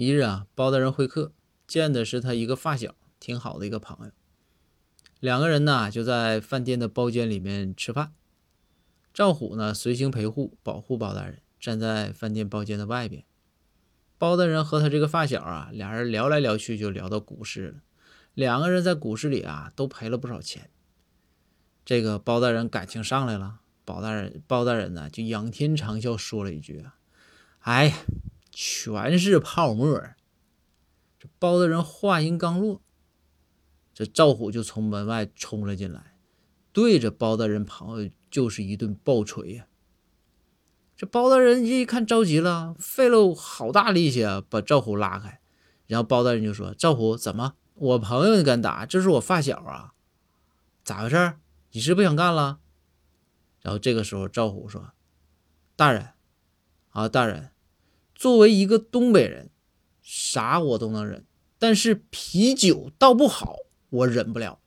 一日啊，包大人会客，见的是他一个发小，挺好的一个朋友。两个人呢就在饭店的包间里面吃饭。赵虎呢随行陪护，保护包大人，站在饭店包间的外边。包大人和他这个发小啊，俩人聊来聊去就聊到股市了。两个人在股市里啊都赔了不少钱。这个包大人感情上来了，包大人包大人呢就仰天长啸说了一句啊：“哎呀，全是泡沫。”这包大人话音刚落，这赵虎就从门外冲了进来，对着包大人朋友就是一顿暴锤呀。这包大人一看着急了，费了好大力气啊，把赵虎拉开。然后包大人就说：“赵虎，怎么我朋友你敢打？这是我发小啊，咋回事？你是不想干了？”然后这个时候赵虎说：“大人啊，大人，作为一个东北人。”啥我都能忍，但是啤酒倒不好，我忍不了。